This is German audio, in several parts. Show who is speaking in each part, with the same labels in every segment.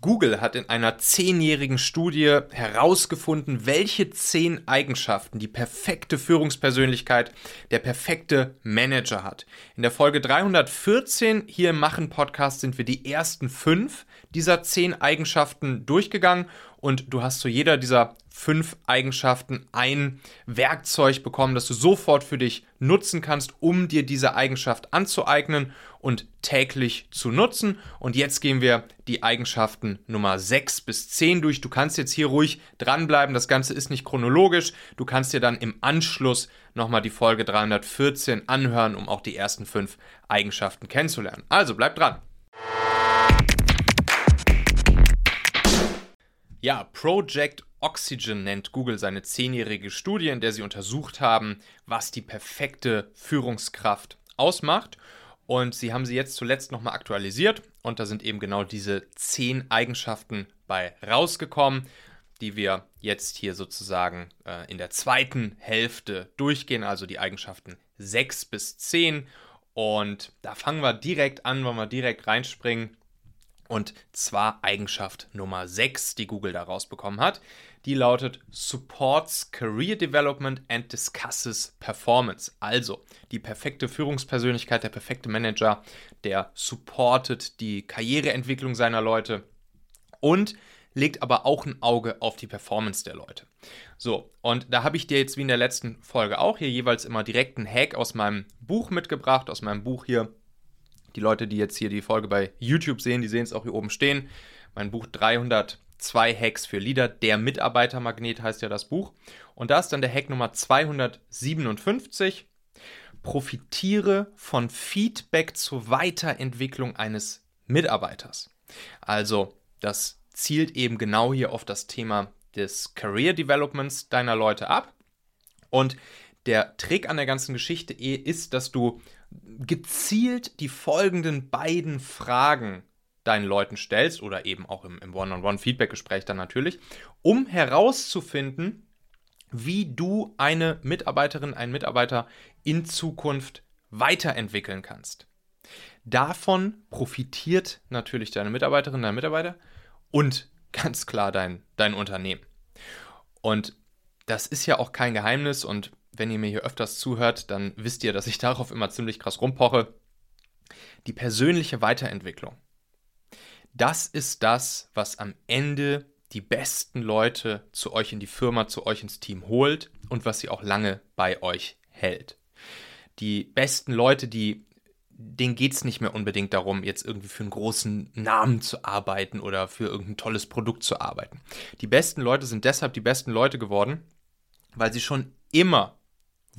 Speaker 1: Google hat in einer zehnjährigen Studie herausgefunden, welche zehn Eigenschaften die perfekte Führungspersönlichkeit, der perfekte Manager hat. In der Folge 314 hier im Machen Podcast sind wir die ersten fünf dieser zehn Eigenschaften durchgegangen und du hast zu jeder dieser fünf Eigenschaften ein Werkzeug bekommen, das du sofort für dich nutzen kannst, um dir diese Eigenschaft anzueignen und täglich zu nutzen. Und jetzt gehen wir die Eigenschaften Nummer 6 bis 10 durch. Du kannst jetzt hier ruhig dranbleiben. Das Ganze ist nicht chronologisch. Du kannst dir dann im Anschluss nochmal die Folge 314 anhören, um auch die ersten fünf Eigenschaften kennenzulernen. Also bleib dran. Ja, Project Oxygen nennt Google seine zehnjährige Studie, in der sie untersucht haben, was die perfekte Führungskraft ausmacht. Und sie haben sie jetzt zuletzt nochmal aktualisiert und da sind eben genau diese zehn Eigenschaften bei rausgekommen, die wir jetzt hier sozusagen äh, in der zweiten Hälfte durchgehen, also die Eigenschaften 6 bis 10. Und da fangen wir direkt an, wollen wir direkt reinspringen und zwar Eigenschaft Nummer 6, die Google da rausbekommen hat. Die lautet Supports Career Development and Discusses Performance. Also die perfekte Führungspersönlichkeit, der perfekte Manager, der supportet die Karriereentwicklung seiner Leute und legt aber auch ein Auge auf die Performance der Leute. So, und da habe ich dir jetzt wie in der letzten Folge auch hier jeweils immer direkt einen Hack aus meinem Buch mitgebracht, aus meinem Buch hier die Leute, die jetzt hier die Folge bei YouTube sehen, die sehen es auch hier oben stehen. Mein Buch 302 Hacks für Leader. Der Mitarbeitermagnet heißt ja das Buch. Und da ist dann der Hack Nummer 257. Profitiere von Feedback zur Weiterentwicklung eines Mitarbeiters. Also, das zielt eben genau hier auf das Thema des Career Developments deiner Leute ab. Und der Trick an der ganzen Geschichte ist, dass du gezielt die folgenden beiden Fragen deinen Leuten stellst oder eben auch im, im One-on-One-Feedback-Gespräch dann natürlich, um herauszufinden, wie du eine Mitarbeiterin, einen Mitarbeiter in Zukunft weiterentwickeln kannst. Davon profitiert natürlich deine Mitarbeiterin, dein Mitarbeiter und ganz klar dein, dein Unternehmen. Und das ist ja auch kein Geheimnis und wenn ihr mir hier öfters zuhört, dann wisst ihr, dass ich darauf immer ziemlich krass rumpoche. Die persönliche Weiterentwicklung. Das ist das, was am Ende die besten Leute zu euch in die Firma, zu euch ins Team holt und was sie auch lange bei euch hält. Die besten Leute, die denen geht es nicht mehr unbedingt darum, jetzt irgendwie für einen großen Namen zu arbeiten oder für irgendein tolles Produkt zu arbeiten. Die besten Leute sind deshalb die besten Leute geworden, weil sie schon immer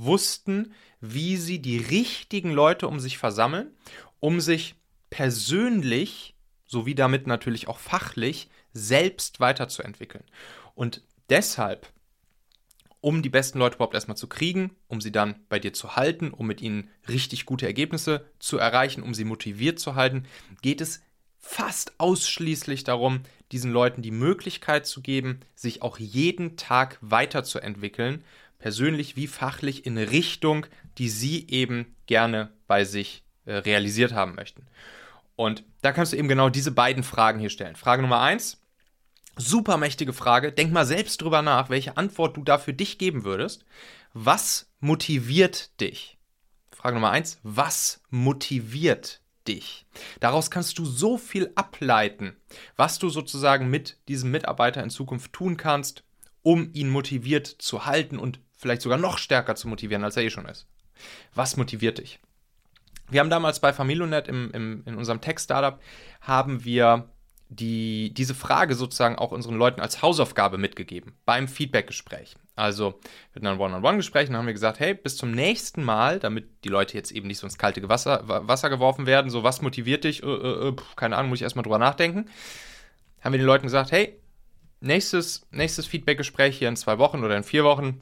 Speaker 1: wussten, wie sie die richtigen Leute um sich versammeln, um sich persönlich sowie damit natürlich auch fachlich selbst weiterzuentwickeln. Und deshalb, um die besten Leute überhaupt erstmal zu kriegen, um sie dann bei dir zu halten, um mit ihnen richtig gute Ergebnisse zu erreichen, um sie motiviert zu halten, geht es fast ausschließlich darum, diesen Leuten die Möglichkeit zu geben, sich auch jeden Tag weiterzuentwickeln, persönlich wie fachlich in Richtung, die sie eben gerne bei sich äh, realisiert haben möchten. Und da kannst du eben genau diese beiden Fragen hier stellen. Frage Nummer eins, super mächtige Frage. Denk mal selbst drüber nach, welche Antwort du da für dich geben würdest. Was motiviert dich? Frage Nummer eins, was motiviert dich? Daraus kannst du so viel ableiten, was du sozusagen mit diesem Mitarbeiter in Zukunft tun kannst, um ihn motiviert zu halten und vielleicht sogar noch stärker zu motivieren, als er eh schon ist. Was motiviert dich? Wir haben damals bei Familionet im, im, in unserem Tech-Startup haben wir die, diese Frage sozusagen auch unseren Leuten als Hausaufgabe mitgegeben beim Feedback-Gespräch. Also wir hatten ein One-on-One-Gespräch und haben wir gesagt, hey, bis zum nächsten Mal, damit die Leute jetzt eben nicht so ins kalte Wasser, Wasser geworfen werden, so was motiviert dich, äh, äh, äh keine Ahnung, muss ich erstmal drüber nachdenken, haben wir den Leuten gesagt, hey, nächstes, nächstes Feedback-Gespräch hier in zwei Wochen oder in vier Wochen,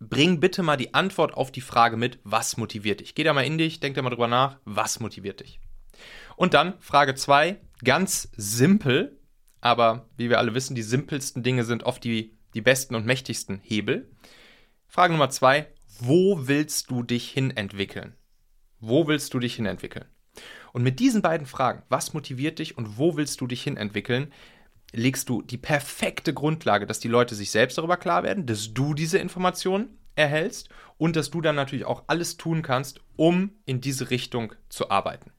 Speaker 1: bring bitte mal die Antwort auf die Frage mit, was motiviert dich? Geh da mal in dich, denk da mal drüber nach, was motiviert dich? Und dann Frage 2, ganz simpel, aber wie wir alle wissen, die simpelsten Dinge sind oft die, die besten und mächtigsten Hebel. Frage Nummer 2, wo willst du dich hin entwickeln? Wo willst du dich hin entwickeln? Und mit diesen beiden Fragen, was motiviert dich und wo willst du dich hin entwickeln, legst du die perfekte Grundlage, dass die Leute sich selbst darüber klar werden, dass du diese Informationen erhältst und dass du dann natürlich auch alles tun kannst, um in diese Richtung zu arbeiten.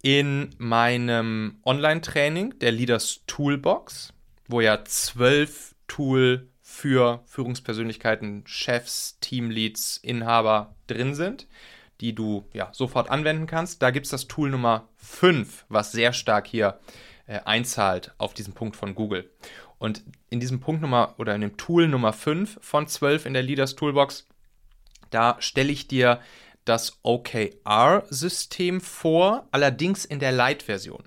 Speaker 1: In meinem Online-Training der Leaders Toolbox, wo ja zwölf Tool für Führungspersönlichkeiten, Chefs, Teamleads, Inhaber drin sind, die du ja sofort anwenden kannst. Da gibt es das Tool Nummer 5, was sehr stark hier äh, einzahlt auf diesen Punkt von Google. Und in diesem Punkt Nummer oder in dem Tool Nummer 5 von 12 in der Leaders Toolbox, da stelle ich dir das OKR-System vor, allerdings in der Light-Version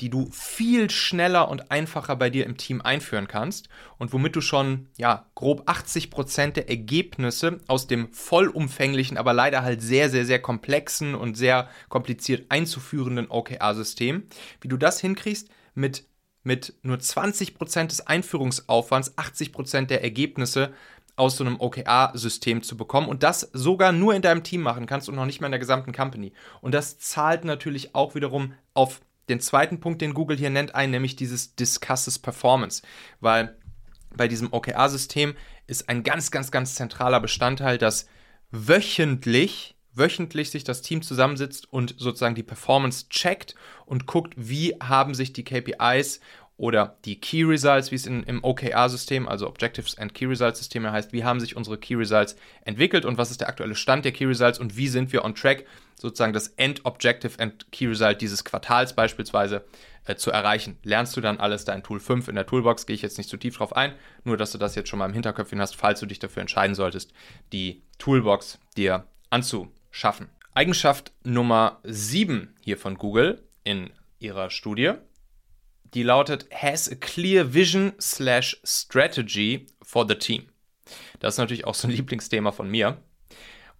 Speaker 1: die du viel schneller und einfacher bei dir im Team einführen kannst und womit du schon ja grob 80 Prozent der Ergebnisse aus dem vollumfänglichen, aber leider halt sehr, sehr, sehr komplexen und sehr kompliziert einzuführenden OKR-System, wie du das hinkriegst mit, mit nur 20 Prozent des Einführungsaufwands, 80 Prozent der Ergebnisse aus so einem OKR-System zu bekommen und das sogar nur in deinem Team machen kannst und noch nicht mal in der gesamten Company. Und das zahlt natürlich auch wiederum auf den zweiten Punkt, den Google hier nennt, ein, nämlich dieses Discusses Performance, weil bei diesem OKR-System ist ein ganz, ganz, ganz zentraler Bestandteil, dass wöchentlich wöchentlich sich das Team zusammensitzt und sozusagen die Performance checkt und guckt, wie haben sich die KPIs oder die Key Results, wie es in, im OKR-System, also Objectives and Key Results System heißt, wie haben sich unsere Key Results entwickelt und was ist der aktuelle Stand der Key Results und wie sind wir on track, sozusagen das End-Objective and Key Result dieses Quartals beispielsweise äh, zu erreichen. Lernst du dann alles da in Tool 5 in der Toolbox, gehe ich jetzt nicht zu tief drauf ein, nur dass du das jetzt schon mal im Hinterköpfchen hast, falls du dich dafür entscheiden solltest, die Toolbox dir anzuschaffen. Eigenschaft Nummer 7 hier von Google in ihrer Studie die lautet Has a clear vision slash strategy for the team. Das ist natürlich auch so ein Lieblingsthema von mir.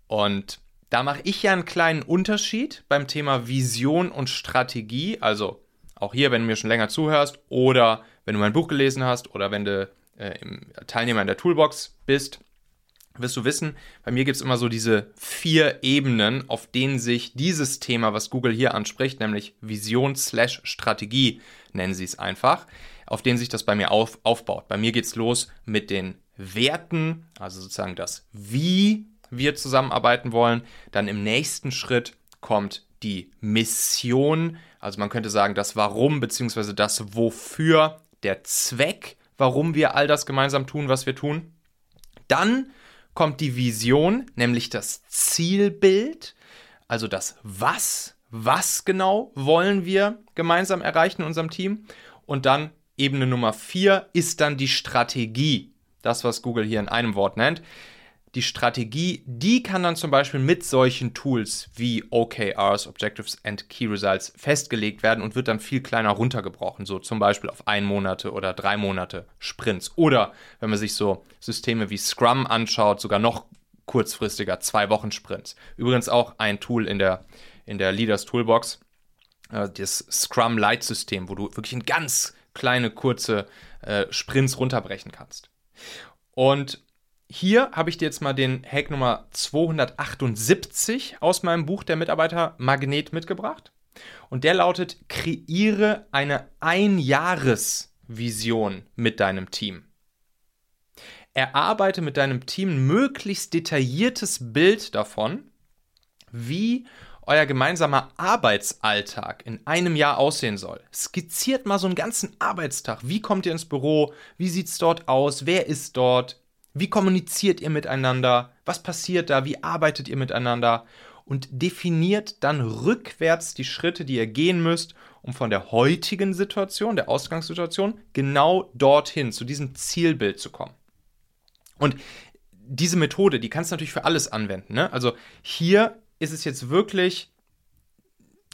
Speaker 1: Und da mache ich ja einen kleinen Unterschied beim Thema Vision und Strategie. Also auch hier, wenn du mir schon länger zuhörst oder wenn du mein Buch gelesen hast oder wenn du äh, Teilnehmer in der Toolbox bist, wirst du wissen, bei mir gibt es immer so diese vier Ebenen, auf denen sich dieses Thema, was Google hier anspricht, nämlich Vision slash Strategie, nennen sie es einfach, auf denen sich das bei mir auf, aufbaut. Bei mir geht es los mit den Werten, also sozusagen das Wie wir zusammenarbeiten wollen. Dann im nächsten Schritt kommt die Mission, also man könnte sagen das Warum bzw. das Wofür, der Zweck, warum wir all das gemeinsam tun, was wir tun. Dann kommt die Vision, nämlich das Zielbild, also das Was, was genau wollen wir gemeinsam erreichen in unserem Team. Und dann Ebene Nummer 4 ist dann die Strategie, das, was Google hier in einem Wort nennt. Die Strategie, die kann dann zum Beispiel mit solchen Tools wie OKRs, Objectives and Key Results, festgelegt werden und wird dann viel kleiner runtergebrochen, so zum Beispiel auf ein Monate oder drei Monate Sprints. Oder wenn man sich so Systeme wie Scrum anschaut, sogar noch kurzfristiger, zwei Wochen Sprints. Übrigens auch ein Tool in der, in der Leaders Toolbox, äh, das Scrum Light System, wo du wirklich in ganz kleine, kurze äh, Sprints runterbrechen kannst. Und hier habe ich dir jetzt mal den Hack Nummer 278 aus meinem Buch Der Mitarbeiter Magnet mitgebracht. Und der lautet: Kreiere eine Einjahresvision mit deinem Team. Erarbeite mit deinem Team ein möglichst detailliertes Bild davon, wie euer gemeinsamer Arbeitsalltag in einem Jahr aussehen soll. Skizziert mal so einen ganzen Arbeitstag. Wie kommt ihr ins Büro? Wie sieht es dort aus? Wer ist dort? Wie kommuniziert ihr miteinander? Was passiert da? Wie arbeitet ihr miteinander? Und definiert dann rückwärts die Schritte, die ihr gehen müsst, um von der heutigen Situation, der Ausgangssituation, genau dorthin, zu diesem Zielbild zu kommen. Und diese Methode, die kannst du natürlich für alles anwenden. Ne? Also hier ist es jetzt wirklich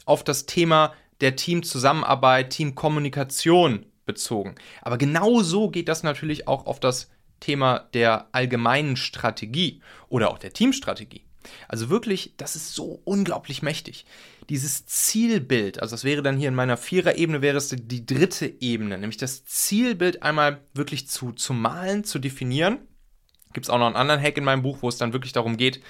Speaker 1: auf das Thema der Teamzusammenarbeit, Teamkommunikation bezogen. Aber genauso geht das natürlich auch auf das Thema der allgemeinen Strategie oder auch der Teamstrategie. Also wirklich, das ist so unglaublich mächtig. Dieses Zielbild, also das wäre dann hier in meiner Vierer-Ebene, wäre es die dritte Ebene, nämlich das Zielbild einmal wirklich zu, zu malen, zu definieren. Gibt es auch noch einen anderen Hack in meinem Buch, wo es dann wirklich darum geht,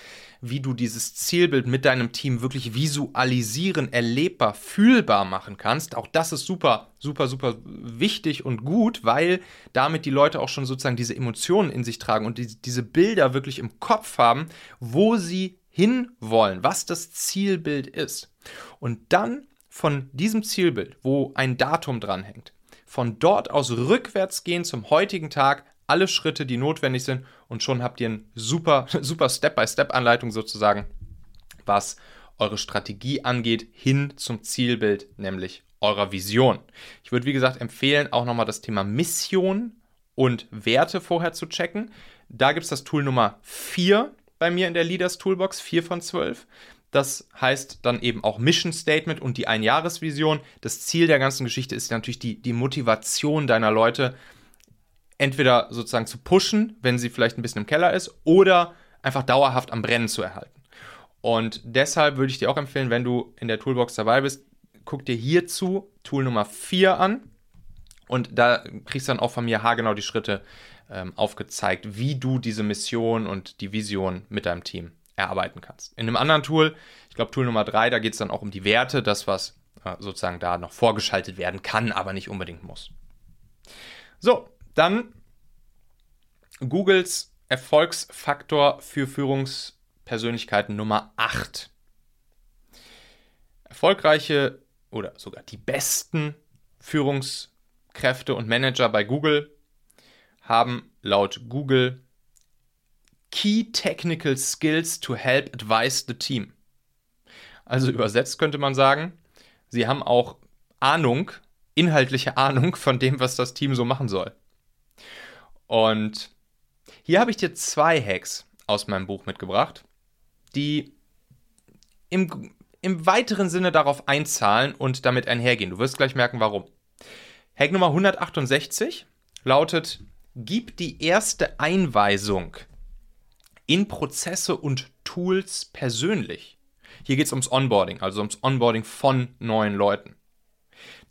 Speaker 1: wie du dieses Zielbild mit deinem Team wirklich visualisieren, erlebbar, fühlbar machen kannst. Auch das ist super, super, super wichtig und gut, weil damit die Leute auch schon sozusagen diese Emotionen in sich tragen und die, diese Bilder wirklich im Kopf haben, wo sie hinwollen, was das Zielbild ist. Und dann von diesem Zielbild, wo ein Datum dranhängt, von dort aus rückwärts gehen zum heutigen Tag, alle Schritte, die notwendig sind und schon habt ihr eine super, super Step-by-Step-Anleitung sozusagen, was eure Strategie angeht, hin zum Zielbild, nämlich eurer Vision. Ich würde, wie gesagt, empfehlen, auch nochmal das Thema Mission und Werte vorher zu checken. Da gibt es das Tool Nummer 4 bei mir in der Leaders Toolbox, 4 von 12. Das heißt dann eben auch Mission Statement und die Einjahresvision. Das Ziel der ganzen Geschichte ist natürlich die, die Motivation deiner Leute, entweder sozusagen zu pushen, wenn sie vielleicht ein bisschen im Keller ist, oder einfach dauerhaft am Brennen zu erhalten. Und deshalb würde ich dir auch empfehlen, wenn du in der Toolbox dabei bist, guck dir hierzu Tool Nummer 4 an. Und da kriegst du dann auch von mir haargenau die Schritte ähm, aufgezeigt, wie du diese Mission und die Vision mit deinem Team erarbeiten kannst. In einem anderen Tool, ich glaube Tool Nummer 3, da geht es dann auch um die Werte, das, was äh, sozusagen da noch vorgeschaltet werden kann, aber nicht unbedingt muss. So, dann Googles Erfolgsfaktor für Führungspersönlichkeiten Nummer 8. Erfolgreiche oder sogar die besten Führungskräfte und Manager bei Google haben laut Google Key Technical Skills to help advise the team. Also übersetzt könnte man sagen, sie haben auch Ahnung, inhaltliche Ahnung von dem, was das Team so machen soll. Und hier habe ich dir zwei Hacks aus meinem Buch mitgebracht, die im, im weiteren Sinne darauf einzahlen und damit einhergehen. Du wirst gleich merken, warum. Hack Nummer 168 lautet, gib die erste Einweisung in Prozesse und Tools persönlich. Hier geht es ums Onboarding, also ums Onboarding von neuen Leuten.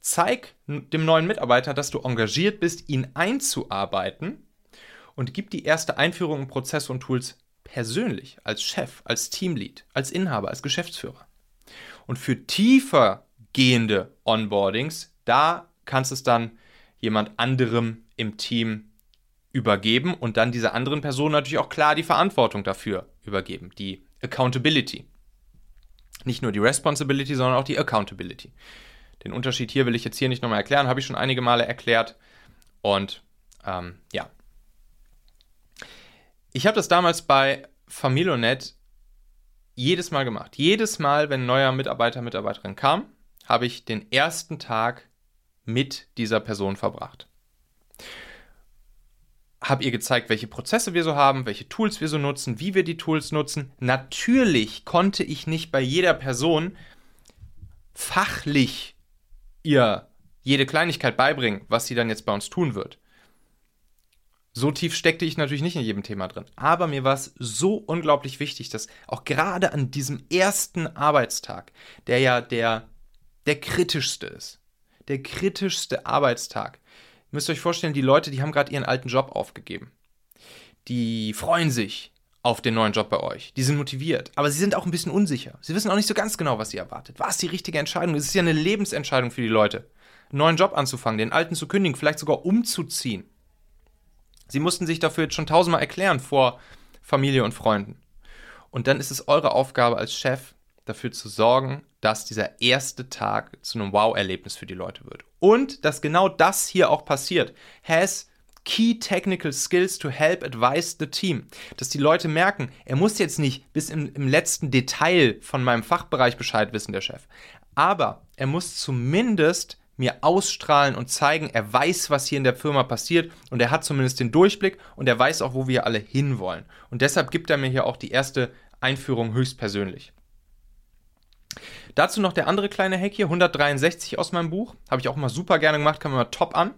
Speaker 1: Zeig dem neuen Mitarbeiter, dass du engagiert bist, ihn einzuarbeiten und gib die erste Einführung in Prozesse und Tools persönlich, als Chef, als Teamlead, als Inhaber, als Geschäftsführer. Und für tiefer gehende Onboardings, da kannst es dann jemand anderem im Team übergeben und dann dieser anderen Person natürlich auch klar die Verantwortung dafür übergeben, die Accountability. Nicht nur die Responsibility, sondern auch die Accountability. Den Unterschied hier will ich jetzt hier nicht nochmal erklären, habe ich schon einige Male erklärt. Und ähm, ja. Ich habe das damals bei Familionet jedes Mal gemacht. Jedes Mal, wenn ein neuer Mitarbeiter, Mitarbeiterin kam, habe ich den ersten Tag mit dieser Person verbracht habe ihr gezeigt, welche Prozesse wir so haben, welche Tools wir so nutzen, wie wir die Tools nutzen. Natürlich konnte ich nicht bei jeder Person fachlich ihr jede Kleinigkeit beibringen, was sie dann jetzt bei uns tun wird. So tief steckte ich natürlich nicht in jedem Thema drin. Aber mir war es so unglaublich wichtig, dass auch gerade an diesem ersten Arbeitstag, der ja der, der kritischste ist, der kritischste Arbeitstag, müsst ihr euch vorstellen, die Leute, die haben gerade ihren alten Job aufgegeben. Die freuen sich auf den neuen Job bei euch. Die sind motiviert, aber sie sind auch ein bisschen unsicher. Sie wissen auch nicht so ganz genau, was sie erwartet. War es die richtige Entscheidung? Es ist ja eine Lebensentscheidung für die Leute. Einen neuen Job anzufangen, den alten zu kündigen, vielleicht sogar umzuziehen. Sie mussten sich dafür jetzt schon tausendmal erklären vor Familie und Freunden. Und dann ist es eure Aufgabe als Chef, dafür zu sorgen, dass dieser erste Tag zu einem Wow-Erlebnis für die Leute wird. Und dass genau das hier auch passiert. Has key technical skills to help advise the team. Dass die Leute merken, er muss jetzt nicht bis im, im letzten Detail von meinem Fachbereich Bescheid wissen, der Chef. Aber er muss zumindest mir ausstrahlen und zeigen, er weiß, was hier in der Firma passiert und er hat zumindest den Durchblick und er weiß auch, wo wir alle hinwollen. Und deshalb gibt er mir hier auch die erste Einführung höchstpersönlich. Dazu noch der andere kleine Hack hier, 163 aus meinem Buch. Habe ich auch mal super gerne gemacht, kann man mal top an.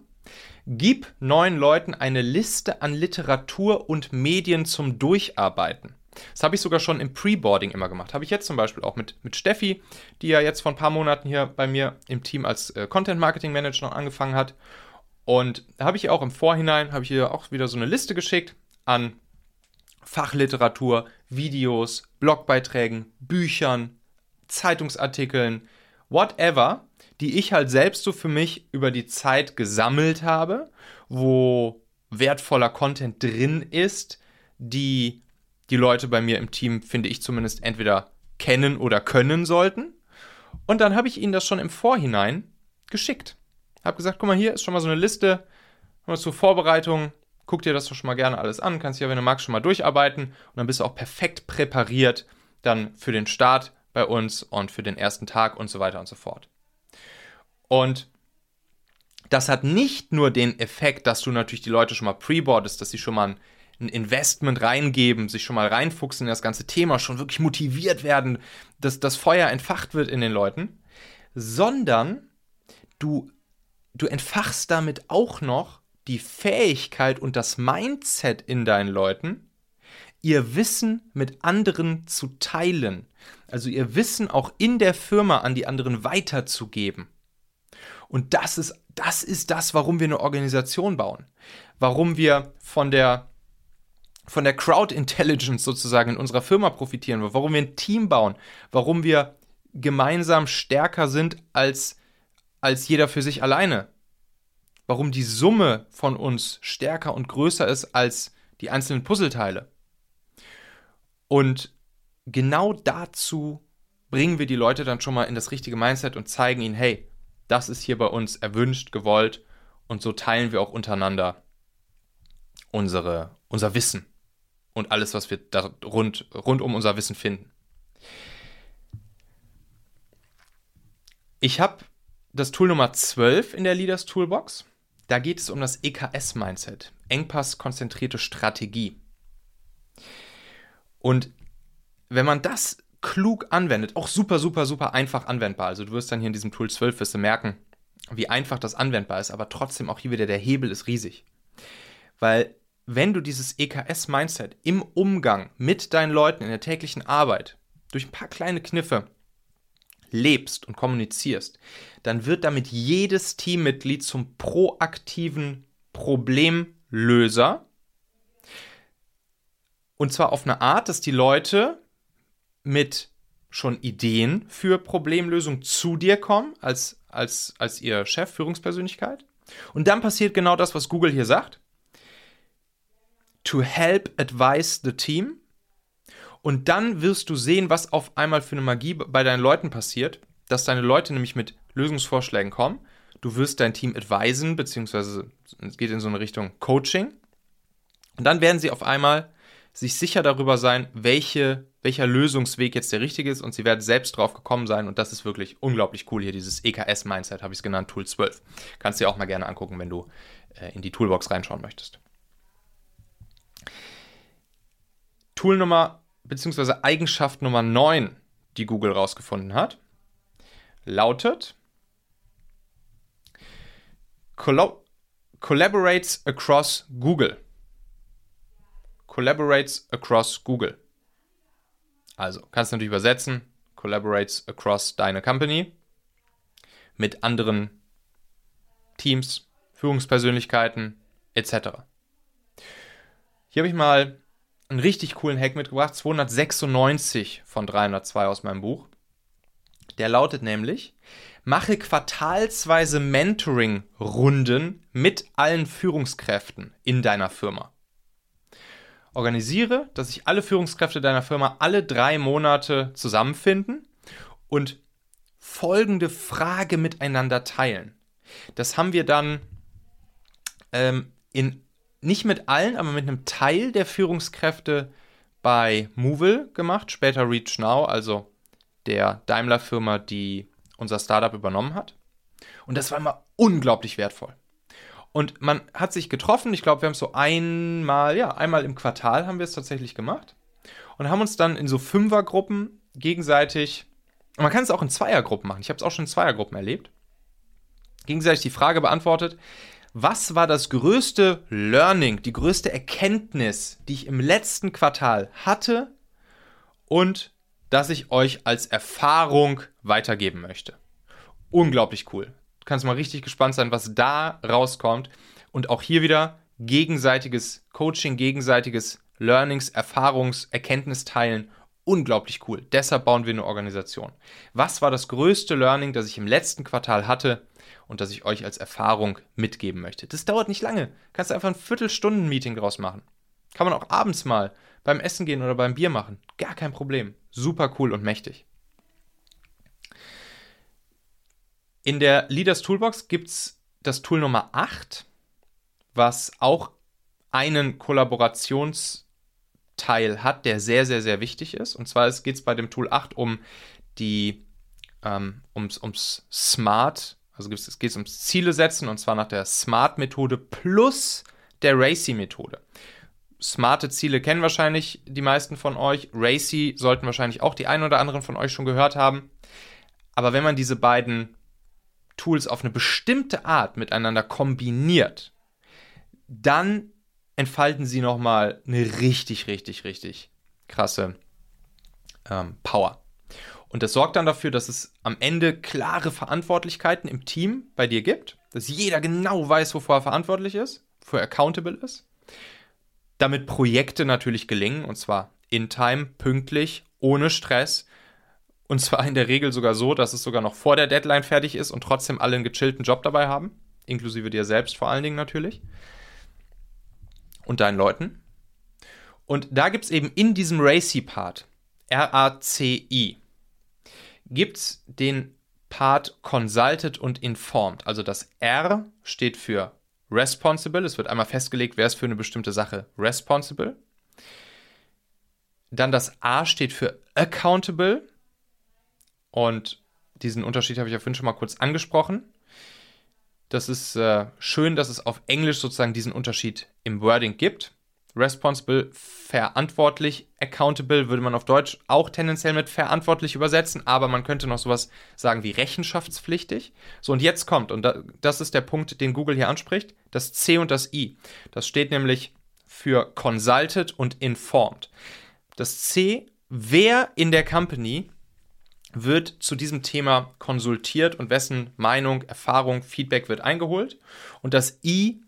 Speaker 1: Gib neuen Leuten eine Liste an Literatur und Medien zum Durcharbeiten. Das habe ich sogar schon im Pre-Boarding immer gemacht. Habe ich jetzt zum Beispiel auch mit, mit Steffi, die ja jetzt vor ein paar Monaten hier bei mir im Team als äh, Content Marketing Manager noch angefangen hat. Und da habe ich auch im Vorhinein, habe ich ihr auch wieder so eine Liste geschickt an Fachliteratur, Videos, Blogbeiträgen, Büchern, Zeitungsartikeln, whatever, die ich halt selbst so für mich über die Zeit gesammelt habe, wo wertvoller Content drin ist, die die Leute bei mir im Team, finde ich zumindest, entweder kennen oder können sollten. Und dann habe ich ihnen das schon im Vorhinein geschickt. Habe gesagt, guck mal, hier ist schon mal so eine Liste zur Vorbereitung. Guck dir das doch schon mal gerne alles an. Kannst ja, wenn du magst, schon mal durcharbeiten. Und dann bist du auch perfekt präpariert dann für den Start bei uns und für den ersten Tag und so weiter und so fort. Und das hat nicht nur den Effekt, dass du natürlich die Leute schon mal preboardest, dass sie schon mal ein Investment reingeben, sich schon mal reinfuchsen in das ganze Thema, schon wirklich motiviert werden, dass das Feuer entfacht wird in den Leuten, sondern du, du entfachst damit auch noch die Fähigkeit und das Mindset in deinen Leuten, ihr Wissen mit anderen zu teilen. Also ihr Wissen auch in der Firma an die anderen weiterzugeben. Und das ist, das ist das, warum wir eine Organisation bauen. Warum wir von der, von der Crowd Intelligence sozusagen in unserer Firma profitieren wollen. Warum wir ein Team bauen. Warum wir gemeinsam stärker sind als, als jeder für sich alleine. Warum die Summe von uns stärker und größer ist als die einzelnen Puzzleteile. Und genau dazu bringen wir die Leute dann schon mal in das richtige Mindset und zeigen ihnen, hey, das ist hier bei uns erwünscht, gewollt und so teilen wir auch untereinander unsere, unser Wissen und alles, was wir da rund, rund um unser Wissen finden. Ich habe das Tool Nummer 12 in der Leaders Toolbox. Da geht es um das EKS-Mindset, Engpass-konzentrierte Strategie. Und wenn man das klug anwendet, auch super, super, super einfach anwendbar. Also du wirst dann hier in diesem Tool 12 wirst du merken, wie einfach das anwendbar ist, aber trotzdem auch hier wieder der Hebel ist riesig. Weil wenn du dieses EKS-Mindset im Umgang mit deinen Leuten in der täglichen Arbeit durch ein paar kleine Kniffe lebst und kommunizierst, dann wird damit jedes Teammitglied zum proaktiven Problemlöser. Und zwar auf eine Art, dass die Leute mit schon Ideen für Problemlösung zu dir kommen, als, als, als ihr Chef, Führungspersönlichkeit. Und dann passiert genau das, was Google hier sagt. To help advise the team. Und dann wirst du sehen, was auf einmal für eine Magie bei deinen Leuten passiert, dass deine Leute nämlich mit Lösungsvorschlägen kommen. Du wirst dein Team advisen, beziehungsweise es geht in so eine Richtung Coaching. Und dann werden sie auf einmal sich sicher darüber sein, welche, welcher Lösungsweg jetzt der richtige ist und sie werden selbst drauf gekommen sein und das ist wirklich unglaublich cool hier, dieses EKS-Mindset, habe ich es genannt, Tool 12. Kannst du dir auch mal gerne angucken, wenn du äh, in die Toolbox reinschauen möchtest. Tool Nummer, beziehungsweise Eigenschaft Nummer 9, die Google rausgefunden hat, lautet Collaborates across Google collaborates across Google. Also kannst du natürlich übersetzen, collaborates across deine Company mit anderen Teams, Führungspersönlichkeiten etc. Hier habe ich mal einen richtig coolen Hack mitgebracht, 296 von 302 aus meinem Buch. Der lautet nämlich, mache quartalsweise Mentoring-Runden mit allen Führungskräften in deiner Firma. Organisiere, dass sich alle Führungskräfte deiner Firma alle drei Monate zusammenfinden und folgende Frage miteinander teilen. Das haben wir dann ähm, in, nicht mit allen, aber mit einem Teil der Führungskräfte bei Movil gemacht, später Reach Now, also der Daimler-Firma, die unser Startup übernommen hat. Und das war immer unglaublich wertvoll. Und man hat sich getroffen. Ich glaube, wir haben es so einmal, ja, einmal im Quartal haben wir es tatsächlich gemacht. Und haben uns dann in so Fünfergruppen gegenseitig, man kann es auch in Zweiergruppen machen. Ich habe es auch schon in Zweiergruppen erlebt. Gegenseitig die Frage beantwortet, was war das größte Learning, die größte Erkenntnis, die ich im letzten Quartal hatte und das ich euch als Erfahrung weitergeben möchte? Unglaublich cool kannst mal richtig gespannt sein, was da rauskommt. Und auch hier wieder gegenseitiges Coaching, gegenseitiges Learnings, Erfahrungs-, Erkenntnisteilen unglaublich cool. Deshalb bauen wir eine Organisation. Was war das größte Learning, das ich im letzten Quartal hatte und das ich euch als Erfahrung mitgeben möchte? Das dauert nicht lange. Kannst du einfach ein Viertelstunden-Meeting draus machen. Kann man auch abends mal beim Essen gehen oder beim Bier machen. Gar kein Problem. Super cool und mächtig. In der Leaders Toolbox gibt es das Tool Nummer 8, was auch einen Kollaborationsteil hat, der sehr, sehr, sehr wichtig ist. Und zwar geht es bei dem Tool 8 um die ähm, ums, ums Smart, also es geht ums Ziele setzen und zwar nach der Smart-Methode plus der Racy-Methode. Smarte Ziele kennen wahrscheinlich die meisten von euch. Racy sollten wahrscheinlich auch die einen oder anderen von euch schon gehört haben. Aber wenn man diese beiden Tools auf eine bestimmte Art miteinander kombiniert, dann entfalten sie nochmal eine richtig, richtig, richtig krasse ähm, Power. Und das sorgt dann dafür, dass es am Ende klare Verantwortlichkeiten im Team bei dir gibt, dass jeder genau weiß, wovor er verantwortlich ist, wofür er accountable ist, damit Projekte natürlich gelingen, und zwar in Time, pünktlich, ohne Stress, und zwar in der Regel sogar so, dass es sogar noch vor der Deadline fertig ist und trotzdem alle einen gechillten Job dabei haben, inklusive dir selbst vor allen Dingen natürlich und deinen Leuten. Und da gibt es eben in diesem Racy-Part, R-A-C-I, gibt es den Part Consulted und Informed. Also das R steht für Responsible. Es wird einmal festgelegt, wer ist für eine bestimmte Sache responsible. Dann das A steht für Accountable. Und diesen Unterschied habe ich ja vorhin schon mal kurz angesprochen. Das ist äh, schön, dass es auf Englisch sozusagen diesen Unterschied im Wording gibt. Responsible, verantwortlich, accountable würde man auf Deutsch auch tendenziell mit verantwortlich übersetzen, aber man könnte noch sowas sagen wie rechenschaftspflichtig. So, und jetzt kommt, und das ist der Punkt, den Google hier anspricht, das C und das I. Das steht nämlich für consulted und informed. Das C, wer in der Company wird zu diesem Thema konsultiert und wessen Meinung, Erfahrung, Feedback wird eingeholt. Und das I,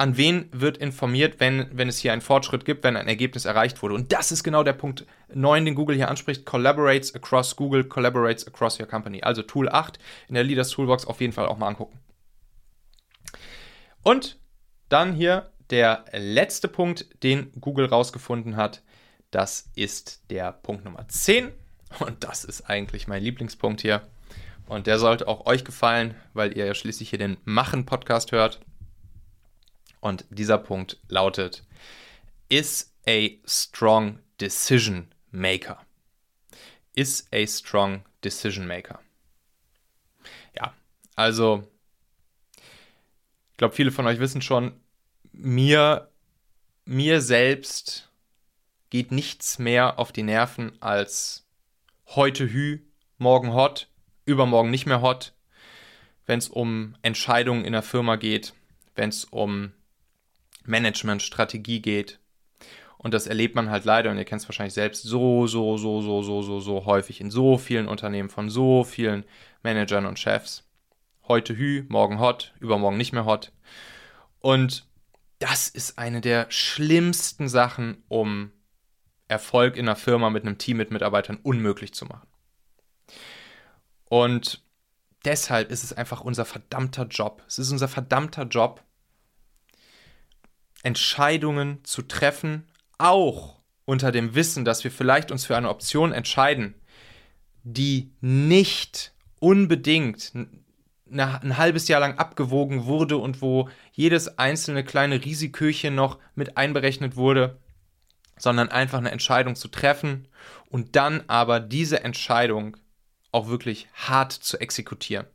Speaker 1: an wen wird informiert, wenn, wenn es hier einen Fortschritt gibt, wenn ein Ergebnis erreicht wurde. Und das ist genau der Punkt 9, den Google hier anspricht. Collaborates across Google, collaborates across your company. Also Tool 8 in der Leaders Toolbox auf jeden Fall auch mal angucken. Und dann hier der letzte Punkt, den Google rausgefunden hat. Das ist der Punkt Nummer 10. Und das ist eigentlich mein Lieblingspunkt hier. Und der sollte auch euch gefallen, weil ihr ja schließlich hier den Machen-Podcast hört. Und dieser Punkt lautet: Is a strong decision maker. Is a strong decision maker. Ja, also, ich glaube, viele von euch wissen schon, mir, mir selbst geht nichts mehr auf die Nerven als heute Hü, morgen hot, übermorgen nicht mehr hot, wenn es um Entscheidungen in der Firma geht, wenn es um Management-Strategie geht. Und das erlebt man halt leider, und ihr kennt es wahrscheinlich selbst, so, so, so, so, so, so, so häufig in so vielen Unternehmen von so vielen Managern und Chefs. Heute Hü, morgen hot, übermorgen nicht mehr hot. Und das ist eine der schlimmsten Sachen, um Erfolg in einer Firma mit einem Team mit Mitarbeitern unmöglich zu machen. Und deshalb ist es einfach unser verdammter Job. Es ist unser verdammter Job, Entscheidungen zu treffen, auch unter dem Wissen, dass wir vielleicht uns für eine Option entscheiden, die nicht unbedingt ein halbes Jahr lang abgewogen wurde und wo jedes einzelne kleine Risiköchen noch mit einberechnet wurde sondern einfach eine Entscheidung zu treffen und dann aber diese Entscheidung auch wirklich hart zu exekutieren.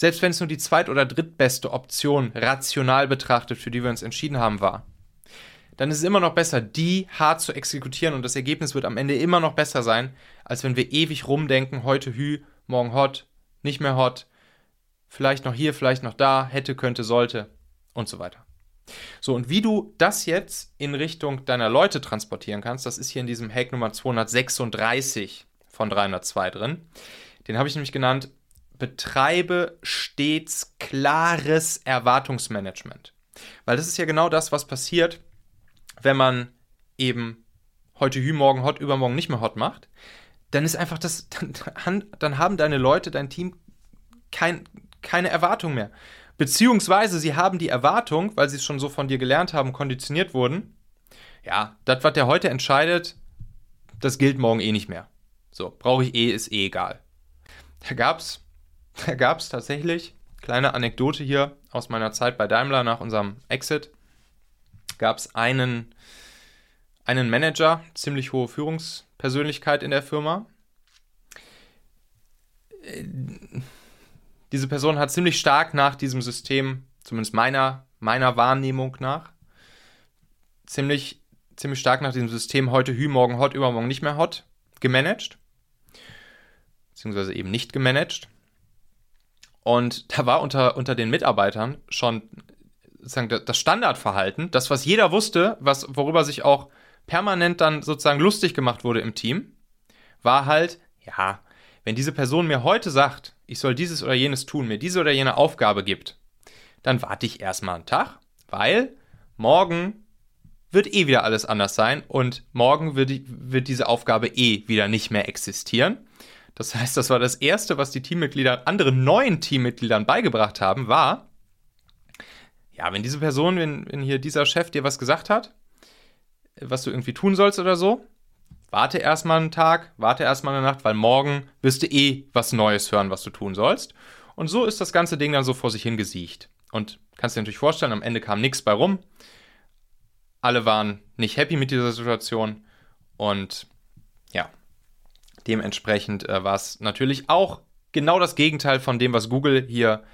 Speaker 1: Selbst wenn es nur die zweit- oder drittbeste Option rational betrachtet, für die wir uns entschieden haben, war, dann ist es immer noch besser, die hart zu exekutieren und das Ergebnis wird am Ende immer noch besser sein, als wenn wir ewig rumdenken, heute Hü, morgen Hot, nicht mehr Hot, vielleicht noch hier, vielleicht noch da, hätte, könnte, sollte und so weiter. So, und wie du das jetzt in Richtung deiner Leute transportieren kannst, das ist hier in diesem Hack Nummer 236 von 302 drin. Den habe ich nämlich genannt, betreibe stets klares Erwartungsmanagement. Weil das ist ja genau das, was passiert, wenn man eben heute Hü, morgen hot, übermorgen nicht mehr hot macht, dann ist einfach das, dann, dann haben deine Leute, dein Team kein, keine Erwartung mehr. Beziehungsweise sie haben die Erwartung, weil sie es schon so von dir gelernt haben, konditioniert wurden, ja, das, was der heute entscheidet, das gilt morgen eh nicht mehr. So, brauche ich eh, ist eh egal. Da gab es da gab's tatsächlich, kleine Anekdote hier aus meiner Zeit bei Daimler nach unserem Exit, gab es einen, einen Manager, ziemlich hohe Führungspersönlichkeit in der Firma. Diese Person hat ziemlich stark nach diesem System, zumindest meiner, meiner Wahrnehmung nach, ziemlich, ziemlich stark nach diesem System heute Hü, morgen hot, übermorgen nicht mehr hot gemanagt beziehungsweise eben nicht gemanagt. Und da war unter, unter den Mitarbeitern schon sozusagen das Standardverhalten, das, was jeder wusste, was, worüber sich auch permanent dann sozusagen lustig gemacht wurde im Team, war halt, ja, wenn diese Person mir heute sagt, ich soll dieses oder jenes tun, mir diese oder jene Aufgabe gibt, dann warte ich erstmal einen Tag, weil morgen wird eh wieder alles anders sein und morgen wird, wird diese Aufgabe eh wieder nicht mehr existieren. Das heißt, das war das Erste, was die Teammitglieder anderen neuen Teammitgliedern beigebracht haben, war, ja, wenn diese Person, wenn, wenn hier dieser Chef dir was gesagt hat, was du irgendwie tun sollst oder so, warte erstmal einen Tag, warte erstmal eine Nacht, weil morgen wirst du eh was Neues hören, was du tun sollst. Und so ist das ganze Ding dann so vor sich hingesiecht. Und kannst dir natürlich vorstellen, am Ende kam nichts bei rum. Alle waren nicht happy mit dieser Situation. Und ja, Dementsprechend äh, war es natürlich auch genau das Gegenteil von dem, was Google hier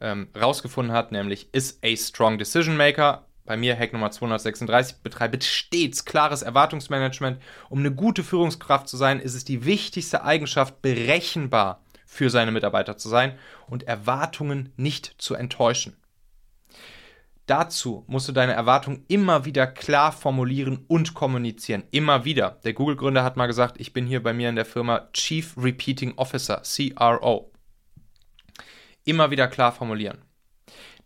Speaker 1: ähm, rausgefunden hat, nämlich ist a strong decision maker. Bei mir, Hack Nummer 236, betreibt stets klares Erwartungsmanagement. Um eine gute Führungskraft zu sein, ist es die wichtigste Eigenschaft, berechenbar für seine Mitarbeiter zu sein und Erwartungen nicht zu enttäuschen. Dazu musst du deine Erwartungen immer wieder klar formulieren und kommunizieren. Immer wieder. Der Google-Gründer hat mal gesagt, ich bin hier bei mir in der Firma Chief Repeating Officer, CRO. Immer wieder klar formulieren.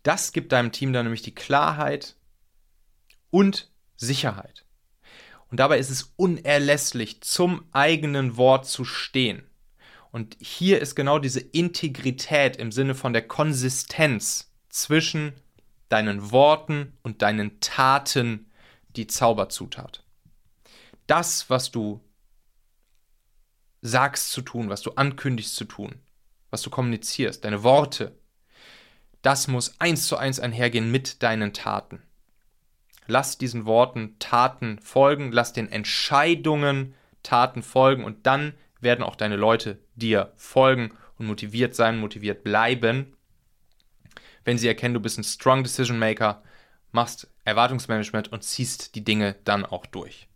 Speaker 1: Das gibt deinem Team dann nämlich die Klarheit und Sicherheit. Und dabei ist es unerlässlich, zum eigenen Wort zu stehen. Und hier ist genau diese Integrität im Sinne von der Konsistenz zwischen deinen Worten und deinen Taten die Zauberzutat. Das, was du sagst zu tun, was du ankündigst zu tun, was du kommunizierst, deine Worte, das muss eins zu eins einhergehen mit deinen Taten. Lass diesen Worten Taten folgen, lass den Entscheidungen Taten folgen und dann werden auch deine Leute dir folgen und motiviert sein, motiviert bleiben wenn sie erkennen, du bist ein Strong Decision Maker, machst Erwartungsmanagement und ziehst die Dinge dann auch durch.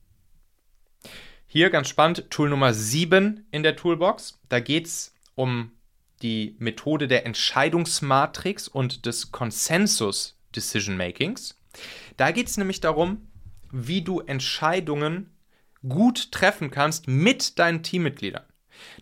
Speaker 1: Hier ganz spannend, Tool Nummer 7 in der Toolbox. Da geht es um die Methode der Entscheidungsmatrix und des Konsensus Decision Makings. Da geht es nämlich darum, wie du Entscheidungen gut treffen kannst mit deinen Teammitgliedern.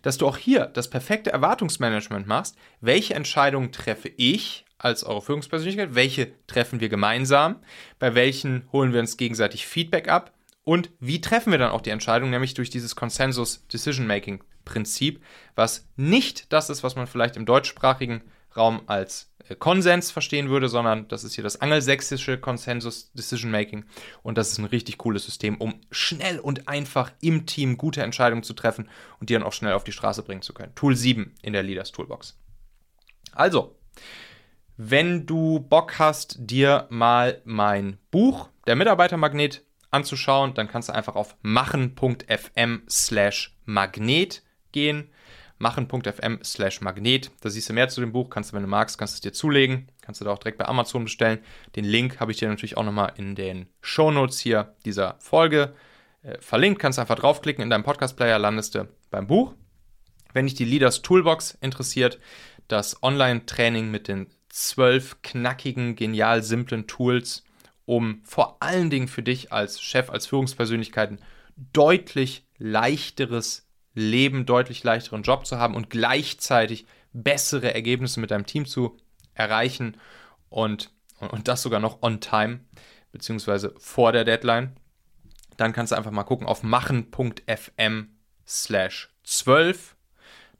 Speaker 1: Dass du auch hier das perfekte Erwartungsmanagement machst. Welche Entscheidungen treffe ich als eure Führungspersönlichkeit? Welche treffen wir gemeinsam? Bei welchen holen wir uns gegenseitig Feedback ab? Und wie treffen wir dann auch die Entscheidung? Nämlich durch dieses Consensus Decision Making Prinzip, was nicht das ist, was man vielleicht im deutschsprachigen Raum als äh, Konsens verstehen würde, sondern das ist hier das angelsächsische Consensus Decision Making und das ist ein richtig cooles System, um schnell und einfach im Team gute Entscheidungen zu treffen und die dann auch schnell auf die Straße bringen zu können. Tool 7 in der Leaders Toolbox. Also, wenn du Bock hast, dir mal mein Buch, der Mitarbeitermagnet, anzuschauen, dann kannst du einfach auf machen.fm slash magnet gehen. Machen.fm slash magnet. Da siehst du mehr zu dem Buch. Kannst du, wenn du magst, kannst du es dir zulegen. Kannst du da auch direkt bei Amazon bestellen. Den Link habe ich dir natürlich auch nochmal in den Show Notes hier dieser Folge äh, verlinkt. Kannst einfach draufklicken. In deinem Podcast-Player landest du beim Buch. Wenn dich die Leaders Toolbox interessiert, das Online-Training mit den zwölf knackigen, genial simplen Tools, um vor allen Dingen für dich als Chef, als Führungspersönlichkeiten deutlich leichteres Leben, deutlich leichteren Job zu haben und gleichzeitig bessere Ergebnisse mit deinem Team zu erreichen und, und das sogar noch on time, beziehungsweise vor der Deadline. dann kannst du einfach mal gucken auf machen.fm slash 12.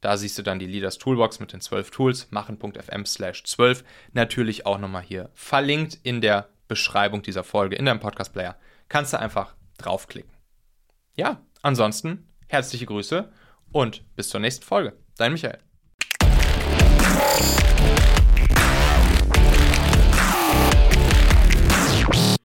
Speaker 1: Da siehst du dann die Leaders Toolbox mit den 12 Tools, machen.fm slash 12. Natürlich auch nochmal hier verlinkt in der Beschreibung dieser Folge, in deinem Podcast-Player. Kannst du einfach draufklicken. Ja, ansonsten herzliche Grüße und bis zur nächsten Folge. Dein Michael.